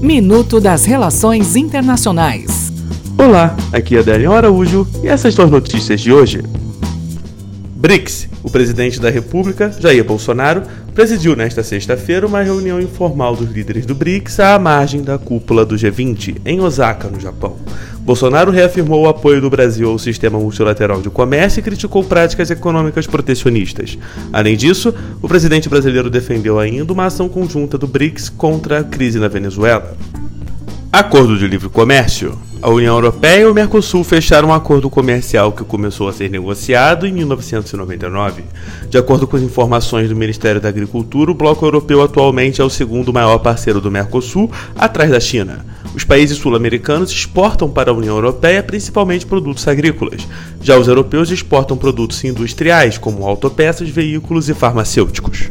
Minuto das Relações Internacionais. Olá, aqui é Adélio Araújo e essas são as notícias de hoje. BRICS. O presidente da República, Jair Bolsonaro, presidiu nesta sexta-feira uma reunião informal dos líderes do BRICS à margem da cúpula do G20, em Osaka, no Japão. Bolsonaro reafirmou o apoio do Brasil ao sistema multilateral de comércio e criticou práticas econômicas protecionistas. Além disso, o presidente brasileiro defendeu ainda uma ação conjunta do BRICS contra a crise na Venezuela. Acordo de livre comércio. A União Europeia e o Mercosul fecharam um acordo comercial que começou a ser negociado em 1999. De acordo com as informações do Ministério da Agricultura, o bloco europeu atualmente é o segundo maior parceiro do Mercosul, atrás da China. Os países sul-americanos exportam para a União Europeia principalmente produtos agrícolas. Já os europeus exportam produtos industriais, como autopeças, veículos e farmacêuticos.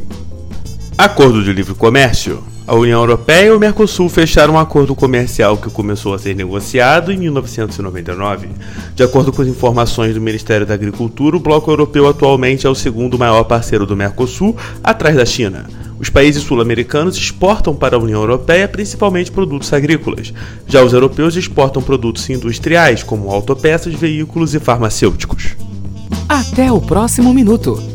Acordo de livre comércio. A União Europeia e o Mercosul fecharam um acordo comercial que começou a ser negociado em 1999. De acordo com as informações do Ministério da Agricultura, o bloco europeu atualmente é o segundo maior parceiro do Mercosul, atrás da China. Os países sul-americanos exportam para a União Europeia principalmente produtos agrícolas. Já os europeus exportam produtos industriais, como autopeças, veículos e farmacêuticos. Até o próximo minuto.